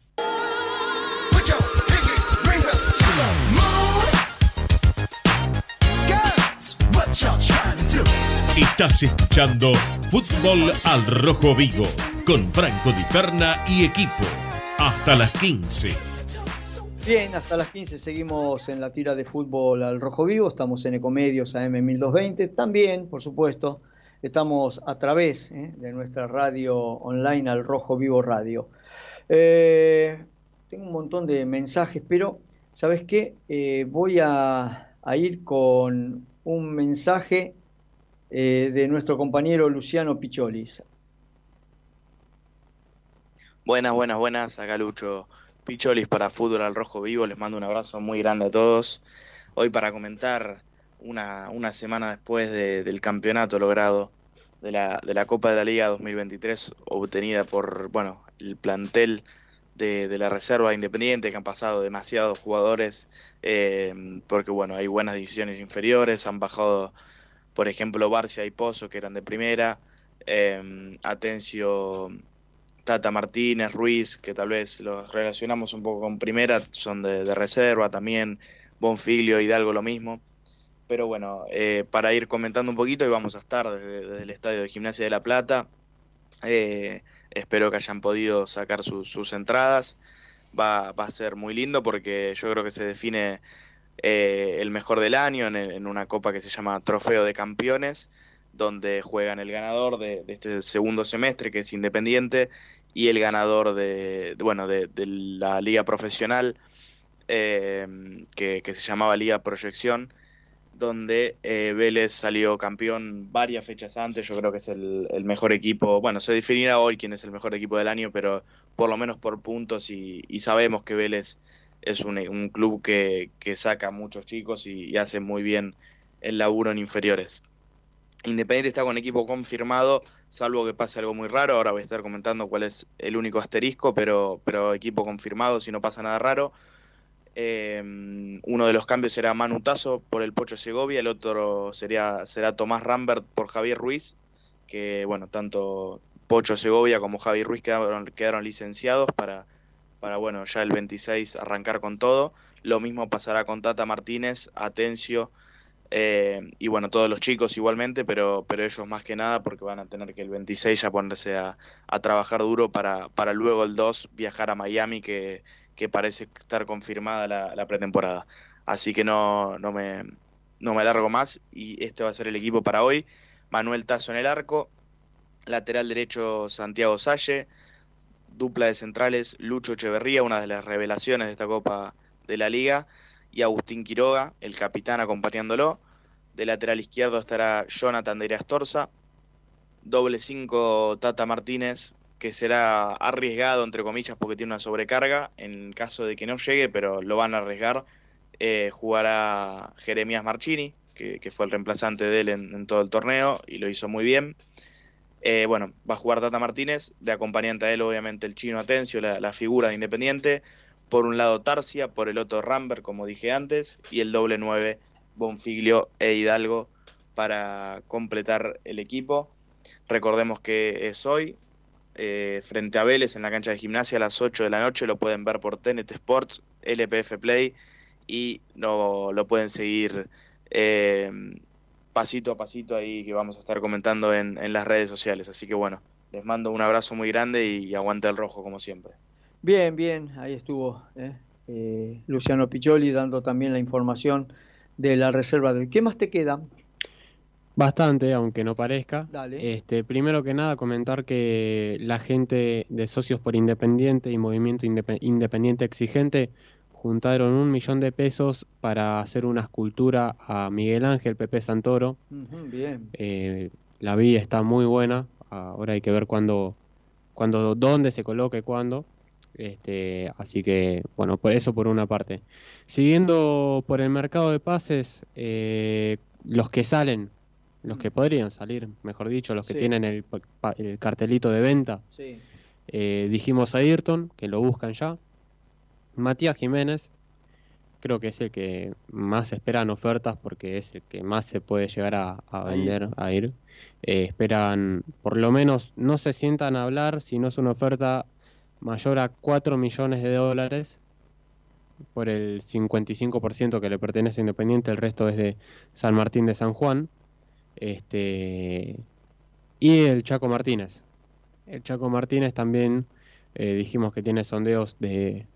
Estás escuchando Fútbol al Rojo Vivo con Franco Di Perna y equipo. Hasta las 15. Bien, hasta las 15 seguimos en la tira de fútbol al Rojo Vivo. Estamos en Ecomedios AM1220. También, por supuesto, estamos a través eh, de nuestra radio online al Rojo Vivo Radio. Eh, tengo un montón de mensajes, pero ¿sabes qué? Eh, voy a, a ir con un mensaje eh, de nuestro compañero Luciano Picholis. Buenas, buenas, buenas, acá Lucho Picholis para Fútbol al Rojo Vivo. Les mando un abrazo muy grande a todos. Hoy para comentar una, una semana después del campeonato logrado de la, de la Copa de la Liga 2023 obtenida por bueno el plantel de, la Reserva Independiente que han pasado demasiados jugadores eh, porque bueno hay buenas divisiones inferiores han bajado por ejemplo Barcia y Pozo que eran de primera eh, Atencio Tata Martínez Ruiz que tal vez los relacionamos un poco con primera son de, reserva también Bonfilio Hidalgo lo mismo pero bueno, eh, para ir comentando un poquito, y vamos a estar desde, el Estadio de Gimnasia de La Plata. Eh, espero que hayan podido sacar sus entradas. Va, a ser muy lindo porque yo creo que se define eh, el mejor del año en, una copa que se llama Trofeo de Campeones, donde juegan el ganador de, este segundo semestre, que es Independiente, y el ganador de, bueno, de, la liga profesional, que, que se llamaba Liga Proyección donde eh, Vélez salió campeón varias fechas antes, yo creo que es el, mejor equipo, bueno, se definirá hoy quién es el mejor equipo del año, pero por lo menos por puntos y, sabemos que Vélez es un, club que, saca a muchos chicos y, hace muy bien el laburo en inferiores. Independiente está con equipo confirmado, salvo que pase algo muy raro, ahora voy a estar comentando cuál es el único asterisco, pero, pero equipo confirmado si no pasa nada raro. Eh, uno de los cambios será Manutazo por el Pocho Segovia, el otro sería, será Tomás Rambert por Javier Ruiz, que bueno, tanto Pocho Segovia como Javier Ruiz quedaron, quedaron licenciados para, para bueno, ya el 26 arrancar con todo. Lo mismo pasará con Tata Martínez, Atencio eh, y bueno, todos los chicos igualmente, pero, pero ellos más que nada porque van a tener que el 26 ya ponerse a, a trabajar duro para, para luego el 2 viajar a Miami, que, que parece estar confirmada la, pretemporada. Así que no, no, me, no me alargo más y este va a ser el equipo para hoy. Manuel Tazo en el arco, lateral derecho Santiago Salle, dupla de centrales Lucho Echeverría, una de las revelaciones de esta Copa de la Liga, y Agustín Quiroga, el capitán acompañándolo. De lateral izquierdo estará Jonathan de Astorza, doble cinco Tata Martínez que será arriesgado, entre comillas, porque tiene una sobrecarga, en caso de que no llegue, pero lo van a arriesgar, eh, jugará Jeremías Marchini, que, fue el reemplazante de él en, todo el torneo y lo hizo muy bien. Eh, bueno, va a jugar Tata Martínez, de acompañante a él obviamente el chino Atencio, la, figura de Independiente, por un lado Tarsia, por el otro Rambert, como dije antes, y el doble 9 Bonfiglio e Hidalgo para completar el equipo. Recordemos que es hoy, eh, frente a Vélez en la cancha de gimnasia a las 8 de la noche. Lo pueden ver por TNT Sports, LPF Play y no, lo pueden seguir eh, pasito a pasito ahí que vamos a estar comentando en, las redes sociales. Así que bueno, les mando un abrazo muy grande y, aguante el rojo como siempre. Bien, bien, ahí estuvo eh, Luciano Picholi dando también la información de la reserva de ¿Qué más te queda? Bastante, aunque no parezca. Este, primero que nada, comentar que la gente de Socios por Independiente y Movimiento Independiente Exigente juntaron un millón de pesos para hacer una escultura a Miguel Ángel Pepe Santoro. bien. Eh, la vía está muy buena. Ahora hay que ver cuándo, cuándo dónde se coloque, cuándo. Este, así que, bueno, por eso por una parte. Siguiendo por el mercado de pases, eh, los que salen los que podrían salir, mejor dicho, los que tienen el, cartelito de venta. Eh, dijimos a Ayrton, que lo buscan ya. Matías Jiménez, creo que es el que más esperan ofertas porque es el que más se puede llegar a, vender, a ir. Eh, esperan, por lo menos, no se sientan a hablar si no es una oferta mayor a 4 millones de dólares por el 55% que le pertenece a Independiente, el resto es de San Martín de San Juan. Este, y el Chaco Martínez. El Chaco Martínez también eh, dijimos que tiene sondeos de,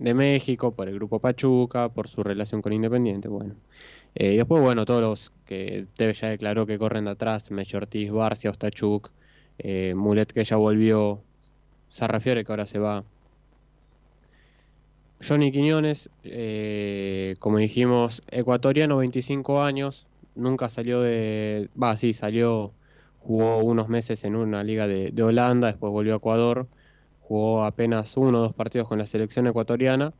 de, México, por el grupo Pachuca, por su relación con Independiente. Bueno. Eh, y después, bueno, todos los que Teve ya declaró que corren de atrás, Mecho Ortiz, Barcia, Ostachuk, eh, Mulet que ya volvió, Sarrafiore que ahora se va. Johnny Quiñones, como dijimos, ecuatoriano, 25 años, nunca salió de... Va, sí, salió, jugó unos meses en una liga de, Holanda, después volvió a Ecuador, jugó apenas uno o dos partidos con la selección ecuatoriana.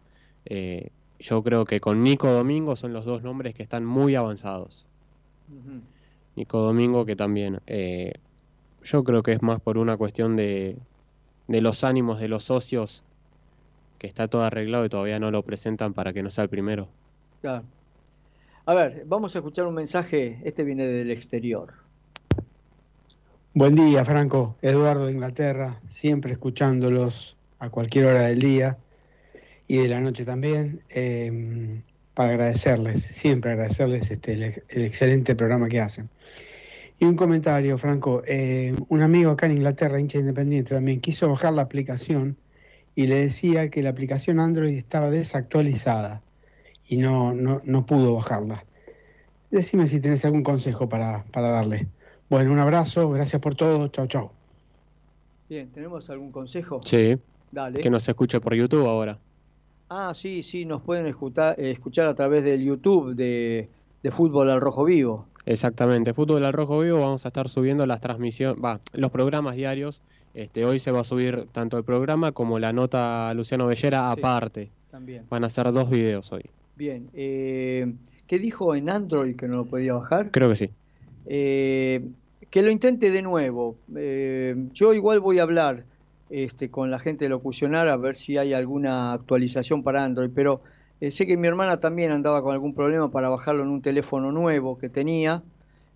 Eh, yo creo que con Nico Domingo son los dos nombres que están muy avanzados. Nico Domingo que también, eh, yo creo que es más por una cuestión de, de los ánimos de los socios, que está todo arreglado y todavía no lo presentan para que no sea el primero. Claro. A ver, vamos a escuchar un mensaje, este viene del exterior. Buen día, Franco. Eduardo de Inglaterra, siempre escuchándolos a cualquier hora del día y de la noche también, em, para agradecerles, siempre agradecerles este, el, excelente programa que hacen. Y un comentario, Franco. Em, un amigo acá en Inglaterra, hincha independiente también, quiso bajar la aplicación y le decía que la aplicación Android estaba desactualizada y no, no, no pudo bajarla. Decime si tenés algún consejo para, para darle. Bueno, un abrazo, gracias por todo, chao, chao. Bien, ¿tenemos algún consejo? Sí. Dale. Que nos escuche por YouTube ahora. Ah, sí, sí, nos pueden escuchar, escuchar a través del YouTube de, de Fútbol al Rojo Vivo. Exactamente, Fútbol al Rojo Vivo vamos a estar subiendo las transmisiones, va, los programas diarios. Este, hoy se va a subir tanto el programa como la nota Luciano Bellera aparte. También. Van a ser dos videos hoy. Bien, eh, ¿qué dijo en Android que no lo podía bajar? Creo que sí. Eh, que lo intente de nuevo. Eh, yo igual voy a hablar este, con la gente de Locucionar a ver si hay alguna actualización para Android, pero eh, sé que mi hermana también andaba con algún problema para bajarlo en un teléfono nuevo que tenía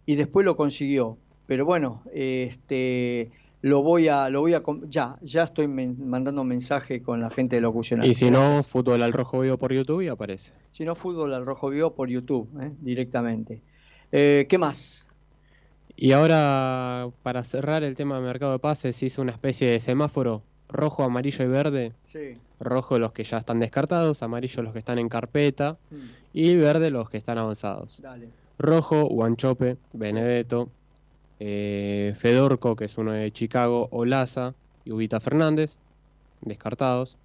y después lo consiguió. Pero bueno, este lo voy a, lo voy a, ya, ya estoy mandando mensaje con la gente de Locucionar. Y si no, Fútbol al Rojo Vivo por YouTube y aparece. Si no, Fútbol al Rojo Vivo por YouTube, ¿eh? directamente. Eh, ¿Qué más? Y ahora, para cerrar el tema de mercado de pases, hizo una especie de semáforo rojo, amarillo y verde. Sí. Rojo los que ya están descartados, amarillo los que están en carpeta Mm. y verde los que están avanzados. Dale. Rojo, Guanchope, Benedetto, eh, Fedorco, que es uno de Chicago, Olaza y Ubita Fernández, descartados.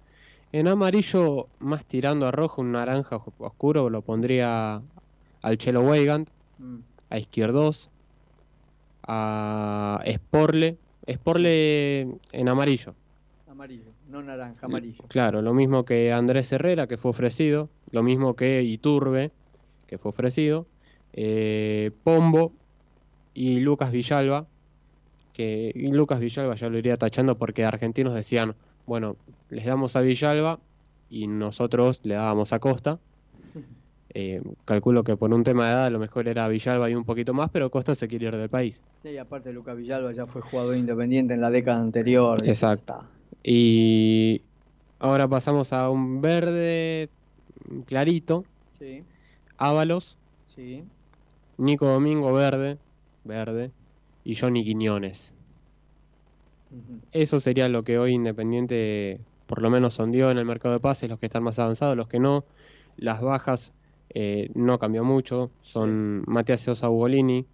En amarillo, más tirando a rojo, un naranja os- oscuro, lo pondría al Chelo Weigand, Mm. a Izquierdos, a Sporle, Sporle en amarillo. Amarillo, no naranja, amarillo. Claro, lo mismo que Andrés Herrera, que fue ofrecido, lo mismo que Iturbe, que fue ofrecido, eh, Pombo y Lucas Villalba, que y Lucas Villalba ya lo iría tachando porque argentinos decían, bueno, les damos a Villalba y nosotros le dábamos a Costa. Eh, calculo que por un tema de edad a lo mejor era Villalba y un poquito más, pero Costa se quiere ir del país. Sí, aparte Lucas Villalba ya fue jugador independiente en la década anterior. Exacto. Y ahora pasamos a un verde clarito, Sí, Ábalos, sí. Nico Domingo verde, verde, y Johnny Quiñones. Eso sería lo que hoy Independiente por lo menos sondeó en el mercado de pases, los que están más avanzados, los que no. Las bajas eh, no cambió mucho, son Matías Sosa Ugolini,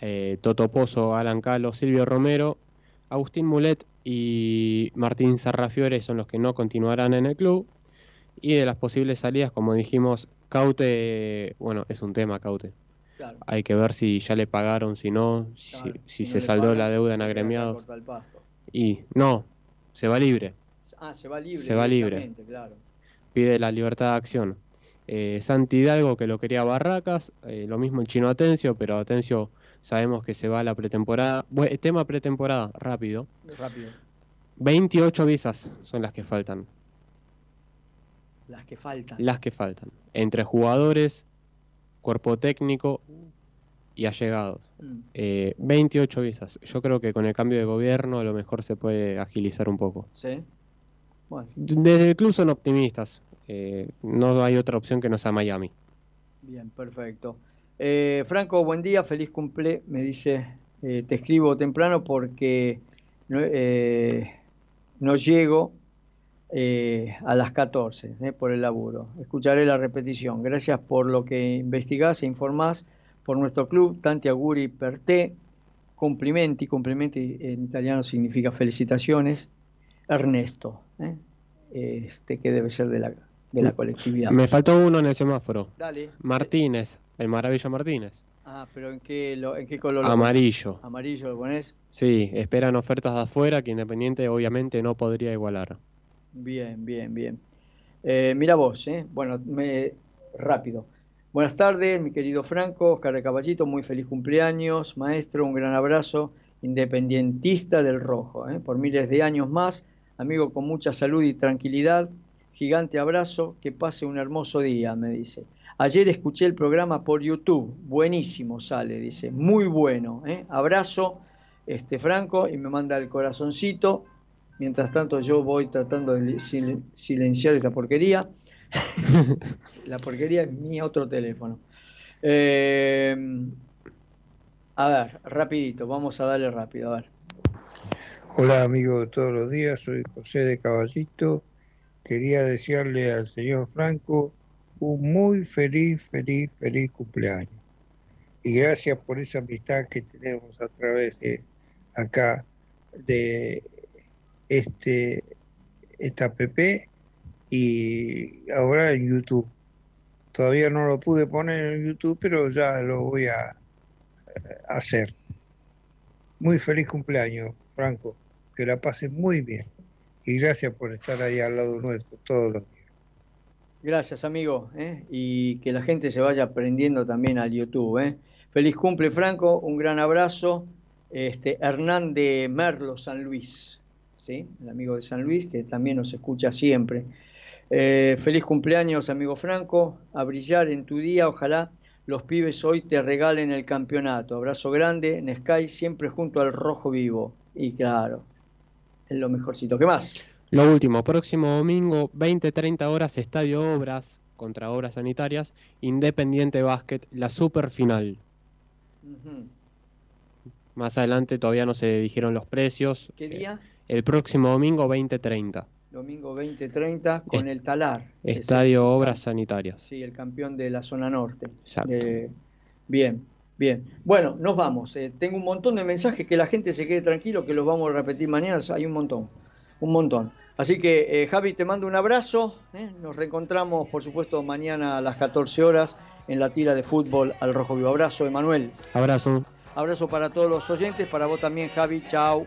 eh, Toto Pozo, Alan Calo, Silvio Romero, Agustín Mulet y Martín Sarrafiore son los que no continuarán en el club. Y de las posibles salidas, como dijimos, Caute, bueno, es un tema Caute. Claro. Hay que ver si ya le pagaron, si no, si, Claro, si si no se saldó pagan, la deuda en agremiados. Y no, se va libre, Ah, se va libre. Se va libre. Claro. pide la libertad de acción. Eh, Santi Hidalgo que lo quería Barracas, eh, lo mismo el chino Atencio, pero Atencio sabemos que se va a la pretemporada. Bue- tema pretemporada, rápido. Rápido. 28 visas son las que faltan. Las que faltan. Las que faltan. Entre jugadores, cuerpo técnico y allegados. Mm. Eh, 28 visas. Yo creo que con el cambio de gobierno a lo mejor se puede agilizar un poco. Sí. Bueno, Desde el club son optimistas. Eh, no hay otra opción que no sea Miami. bien, perfecto. Eh, Franco, buen día, feliz cumple. Me dice, eh, te escribo temprano porque no, llego a las 14 eh, por el laburo. Escucharé la repetición. Gracias por lo que investigás e informás por nuestro club, tanti auguri per te. Complimenti, complimenti en italiano significa felicitaciones. Ernesto, este que debe ser de la, de la colectividad. Me faltó uno en el semáforo. Dale. Martínez, el Maravilla Martínez. Ah, pero ¿en qué, lo, en qué color? Amarillo. Lo ¿Amarillo lo pones? Sí, esperan ofertas de afuera que Independiente obviamente no podría igualar. Bien, bien, bien. Eh, mira vos, ¿eh? Bueno, me, rápido. Buenas tardes, mi querido Franco, Oscar de Caballito, muy feliz cumpleaños, maestro, un gran abrazo, independientista del rojo, ¿eh? por miles de años más, amigo con mucha salud y tranquilidad, gigante abrazo, que pase un hermoso día, me dice. Ayer escuché el programa por YouTube, buenísimo sale, dice, muy bueno, ¿eh? abrazo, este Franco, y me manda el corazoncito, mientras tanto yo voy tratando de silenciar esta porquería. (laughs) la porquería es mi otro teléfono. Eh, a ver, rapidito, vamos a darle rápido, a ver. Hola amigo de todos los días, soy José de Caballito. Quería desearle al señor Franco un muy feliz, feliz, feliz cumpleaños. Y gracias por esa amistad que tenemos a través de acá, de este, esta app y ahora en YouTube. Todavía no lo pude poner en YouTube, pero ya lo voy a hacer. Muy feliz cumpleaños, Franco. Que la pases muy bien. Y gracias por estar ahí al lado nuestro todos los días. Gracias, amigo. ¿eh? Y que la gente se vaya aprendiendo también al YouTube. ¿eh? Feliz cumple, Franco. Un gran abrazo. Este, Hernán Merlo, San Luis. ¿sí? El amigo de San Luis, que también nos escucha siempre. Eh, feliz cumpleaños, amigo Franco, a brillar en tu día, ojalá los pibes hoy te regalen el campeonato. Abrazo grande, Nescay, siempre junto al rojo vivo. Y claro, lo mejorcito. ¿Qué más? Lo último, próximo domingo, 20-30 horas, Estadio Obras contra Obras Sanitarias, Independiente Básquet, la super final. Más adelante todavía no se dijeron los precios. ¿Qué día? El próximo domingo 20-30 domingo 2030 con el Talar. Estadio Obras Sanitarias. Sí, el campeón de la zona norte. Exacto. Eh, bien, bien. Bueno, nos vamos. Eh, tengo un montón de mensajes que la gente se quede tranquilo, que los vamos a repetir mañana. Hay un montón, un montón. Así que, eh, Javi, te mando un abrazo. Nos reencontramos, por supuesto, mañana a las 14 horas en la tira de fútbol al Rojo Vivo. Abrazo, Emanuel. Abrazo. Abrazo para todos los oyentes, para vos también, Javi. Chao.